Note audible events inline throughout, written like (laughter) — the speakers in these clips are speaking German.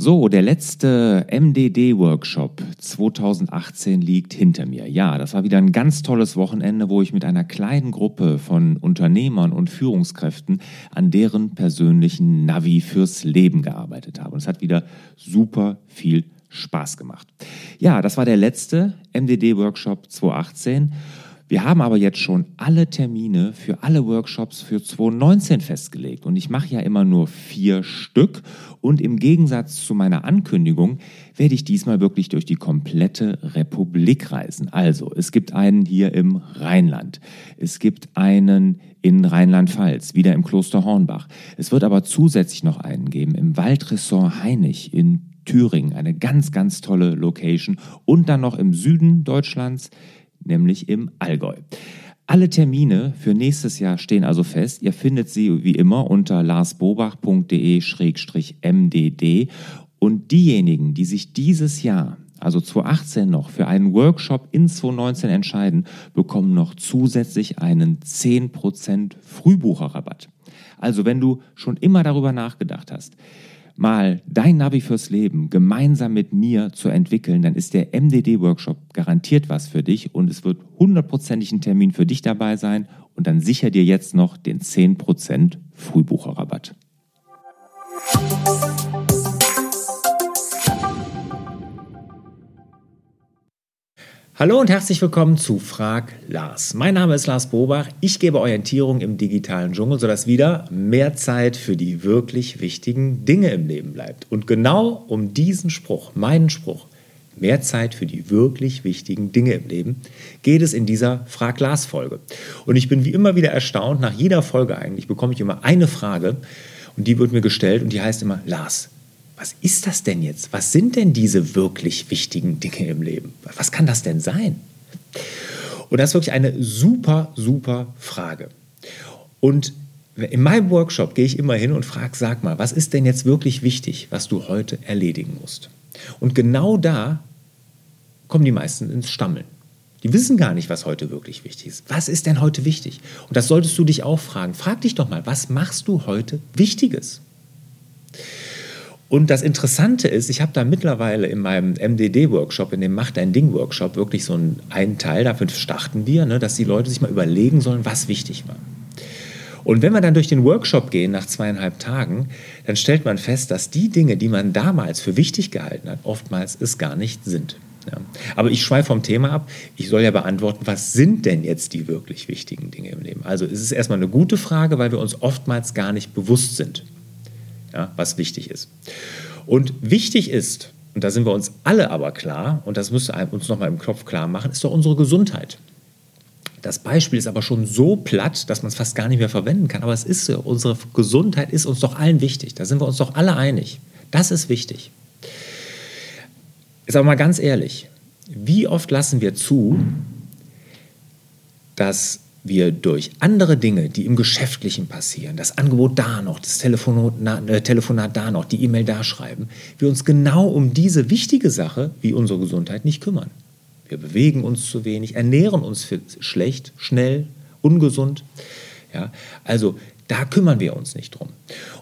So, der letzte MDD-Workshop 2018 liegt hinter mir. Ja, das war wieder ein ganz tolles Wochenende, wo ich mit einer kleinen Gruppe von Unternehmern und Führungskräften an deren persönlichen Navi fürs Leben gearbeitet habe. Und es hat wieder super viel Spaß gemacht. Ja, das war der letzte MDD-Workshop 2018. Wir haben aber jetzt schon alle Termine für alle Workshops für 2019 festgelegt. Und ich mache ja immer nur vier Stück. Und im Gegensatz zu meiner Ankündigung werde ich diesmal wirklich durch die komplette Republik reisen. Also, es gibt einen hier im Rheinland, es gibt einen in Rheinland-Pfalz, wieder im Kloster Hornbach. Es wird aber zusätzlich noch einen geben im Waldressort Heinig in Thüringen, eine ganz, ganz tolle Location. Und dann noch im Süden Deutschlands nämlich im Allgäu. Alle Termine für nächstes Jahr stehen also fest. Ihr findet sie wie immer unter larsbobach.de-mdd. Und diejenigen, die sich dieses Jahr, also 2018 noch, für einen Workshop in 2019 entscheiden, bekommen noch zusätzlich einen 10% Frühbucherrabatt. Also wenn du schon immer darüber nachgedacht hast, mal dein Navi fürs Leben gemeinsam mit mir zu entwickeln, dann ist der MDD-Workshop garantiert was für dich und es wird hundertprozentig ein Termin für dich dabei sein und dann sicher dir jetzt noch den 10% Frühbucherrabatt. Hallo und herzlich willkommen zu Frag Lars. Mein Name ist Lars Bobach. Ich gebe Orientierung im digitalen Dschungel, sodass wieder mehr Zeit für die wirklich wichtigen Dinge im Leben bleibt. Und genau um diesen Spruch, meinen Spruch, mehr Zeit für die wirklich wichtigen Dinge im Leben, geht es in dieser Frag Lars Folge. Und ich bin wie immer wieder erstaunt, nach jeder Folge eigentlich bekomme ich immer eine Frage und die wird mir gestellt und die heißt immer Lars was ist das denn jetzt? Was sind denn diese wirklich wichtigen Dinge im Leben? Was kann das denn sein? Und das ist wirklich eine super, super Frage. Und in meinem Workshop gehe ich immer hin und frage, sag mal, was ist denn jetzt wirklich wichtig, was du heute erledigen musst? Und genau da kommen die meisten ins Stammeln. Die wissen gar nicht, was heute wirklich wichtig ist. Was ist denn heute wichtig? Und das solltest du dich auch fragen. Frag dich doch mal, was machst du heute Wichtiges? Und das Interessante ist, ich habe da mittlerweile in meinem MDD-Workshop, in dem Mach dein Ding-Workshop, wirklich so einen, einen Teil, dafür starten wir, ne, dass die Leute sich mal überlegen sollen, was wichtig war. Und wenn wir dann durch den Workshop gehen nach zweieinhalb Tagen, dann stellt man fest, dass die Dinge, die man damals für wichtig gehalten hat, oftmals es gar nicht sind. Ja. Aber ich schweife vom Thema ab. Ich soll ja beantworten, was sind denn jetzt die wirklich wichtigen Dinge im Leben? Also es ist erstmal eine gute Frage, weil wir uns oftmals gar nicht bewusst sind ja, was wichtig ist. Und wichtig ist, und da sind wir uns alle aber klar, und das müsste uns nochmal im Kopf klar machen, ist doch unsere Gesundheit. Das Beispiel ist aber schon so platt, dass man es fast gar nicht mehr verwenden kann. Aber es ist so, unsere Gesundheit ist uns doch allen wichtig. Da sind wir uns doch alle einig. Das ist wichtig. Ist aber mal ganz ehrlich, wie oft lassen wir zu, dass wir durch andere Dinge, die im Geschäftlichen passieren, das Angebot da noch, das Telefonat, äh, Telefonat da noch, die E-Mail da schreiben, wir uns genau um diese wichtige Sache wie unsere Gesundheit nicht kümmern. Wir bewegen uns zu wenig, ernähren uns schlecht, schnell, ungesund. Ja, also da kümmern wir uns nicht drum.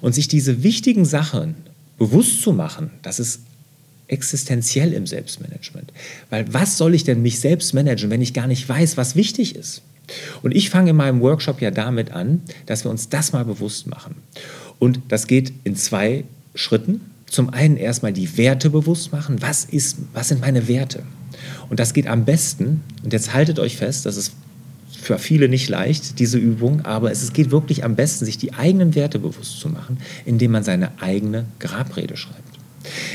Und sich diese wichtigen Sachen bewusst zu machen, das ist existenziell im Selbstmanagement. Weil was soll ich denn mich selbst managen, wenn ich gar nicht weiß, was wichtig ist? Und ich fange in meinem Workshop ja damit an, dass wir uns das mal bewusst machen. Und das geht in zwei Schritten. Zum einen erstmal die Werte bewusst machen. Was, ist, was sind meine Werte? Und das geht am besten, und jetzt haltet euch fest, das ist für viele nicht leicht, diese Übung, aber es geht wirklich am besten, sich die eigenen Werte bewusst zu machen, indem man seine eigene Grabrede schreibt.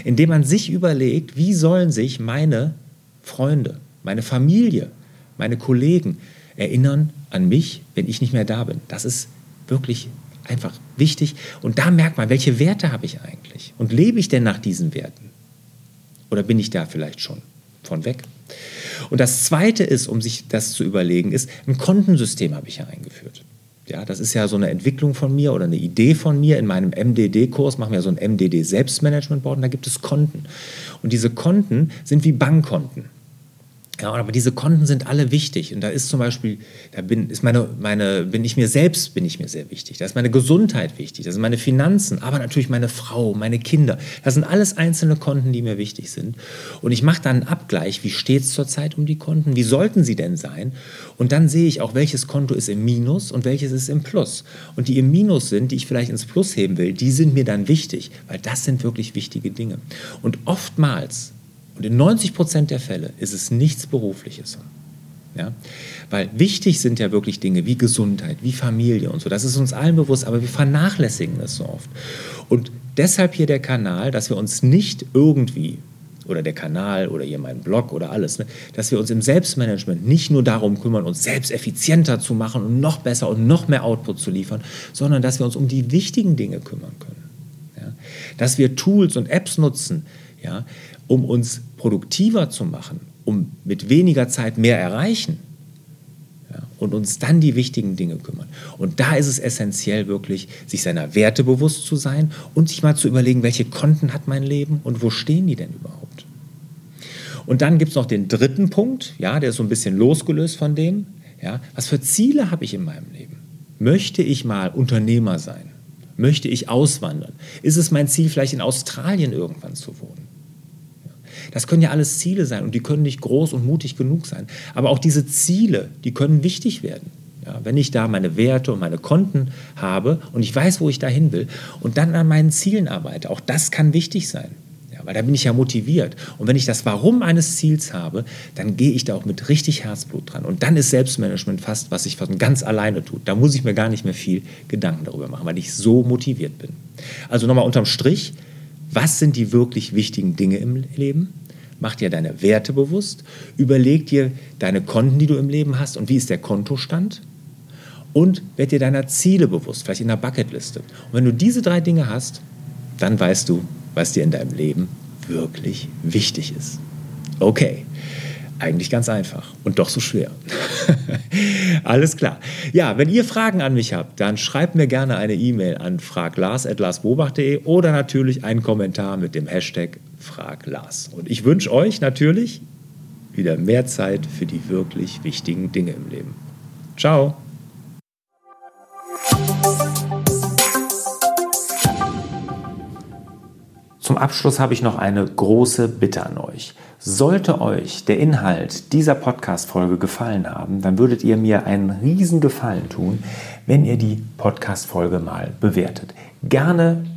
Indem man sich überlegt, wie sollen sich meine Freunde, meine Familie, meine Kollegen, erinnern an mich, wenn ich nicht mehr da bin. Das ist wirklich einfach wichtig. Und da merkt man, welche Werte habe ich eigentlich? Und lebe ich denn nach diesen Werten? Oder bin ich da vielleicht schon von weg? Und das Zweite ist, um sich das zu überlegen, ist, ein Kontensystem habe ich ja eingeführt. Ja, das ist ja so eine Entwicklung von mir oder eine Idee von mir. In meinem MDD-Kurs machen wir so ein MDD-Selbstmanagement-Board und da gibt es Konten. Und diese Konten sind wie Bankkonten. Ja, aber diese Konten sind alle wichtig. Und da ist zum Beispiel, da bin, ist meine, meine, bin ich mir selbst, bin ich mir sehr wichtig. Da ist meine Gesundheit wichtig, das sind meine Finanzen, aber natürlich meine Frau, meine Kinder. Das sind alles einzelne Konten, die mir wichtig sind. Und ich mache dann einen Abgleich, wie steht es zurzeit um die Konten, wie sollten sie denn sein? Und dann sehe ich auch, welches Konto ist im Minus und welches ist im Plus. Und die im Minus sind, die ich vielleicht ins Plus heben will, die sind mir dann wichtig, weil das sind wirklich wichtige Dinge. Und oftmals und in 90 Prozent der Fälle ist es nichts Berufliches. Ja? Weil wichtig sind ja wirklich Dinge wie Gesundheit, wie Familie und so. Das ist uns allen bewusst, aber wir vernachlässigen das so oft. Und deshalb hier der Kanal, dass wir uns nicht irgendwie oder der Kanal oder hier mein Blog oder alles, ne, dass wir uns im Selbstmanagement nicht nur darum kümmern, uns selbst effizienter zu machen und noch besser und noch mehr Output zu liefern, sondern dass wir uns um die wichtigen Dinge kümmern können. Ja? Dass wir Tools und Apps nutzen, ja, um uns produktiver zu machen, um mit weniger Zeit mehr erreichen ja, und uns dann die wichtigen Dinge kümmern. Und da ist es essentiell wirklich, sich seiner Werte bewusst zu sein und sich mal zu überlegen, welche Konten hat mein Leben und wo stehen die denn überhaupt. Und dann gibt es noch den dritten Punkt, ja, der ist so ein bisschen losgelöst von dem. Ja, was für Ziele habe ich in meinem Leben? Möchte ich mal Unternehmer sein? Möchte ich auswandern? Ist es mein Ziel, vielleicht in Australien irgendwann zu wohnen? Das können ja alles Ziele sein und die können nicht groß und mutig genug sein. Aber auch diese Ziele, die können wichtig werden. Ja, wenn ich da meine Werte und meine Konten habe und ich weiß, wo ich dahin will und dann an meinen Zielen arbeite, auch das kann wichtig sein. Ja, weil da bin ich ja motiviert. Und wenn ich das Warum eines Ziels habe, dann gehe ich da auch mit richtig Herzblut dran. Und dann ist Selbstmanagement fast, was ich von ganz alleine tut. Da muss ich mir gar nicht mehr viel Gedanken darüber machen, weil ich so motiviert bin. Also nochmal unterm Strich, was sind die wirklich wichtigen Dinge im Leben? Mach dir deine Werte bewusst, überleg dir deine Konten, die du im Leben hast und wie ist der Kontostand und werd dir deiner Ziele bewusst, vielleicht in der Bucketliste. Und wenn du diese drei Dinge hast, dann weißt du, was dir in deinem Leben wirklich wichtig ist. Okay. Eigentlich ganz einfach und doch so schwer. (laughs) Alles klar. Ja, wenn ihr Fragen an mich habt, dann schreibt mir gerne eine E-Mail an fraglars.larsbobach.de oder natürlich einen Kommentar mit dem Hashtag fraglars. Und ich wünsche euch natürlich wieder mehr Zeit für die wirklich wichtigen Dinge im Leben. Ciao. Zum Abschluss habe ich noch eine große Bitte an euch. Sollte euch der Inhalt dieser Podcast-Folge gefallen haben, dann würdet ihr mir einen riesen Gefallen tun, wenn ihr die Podcast-Folge mal bewertet. Gerne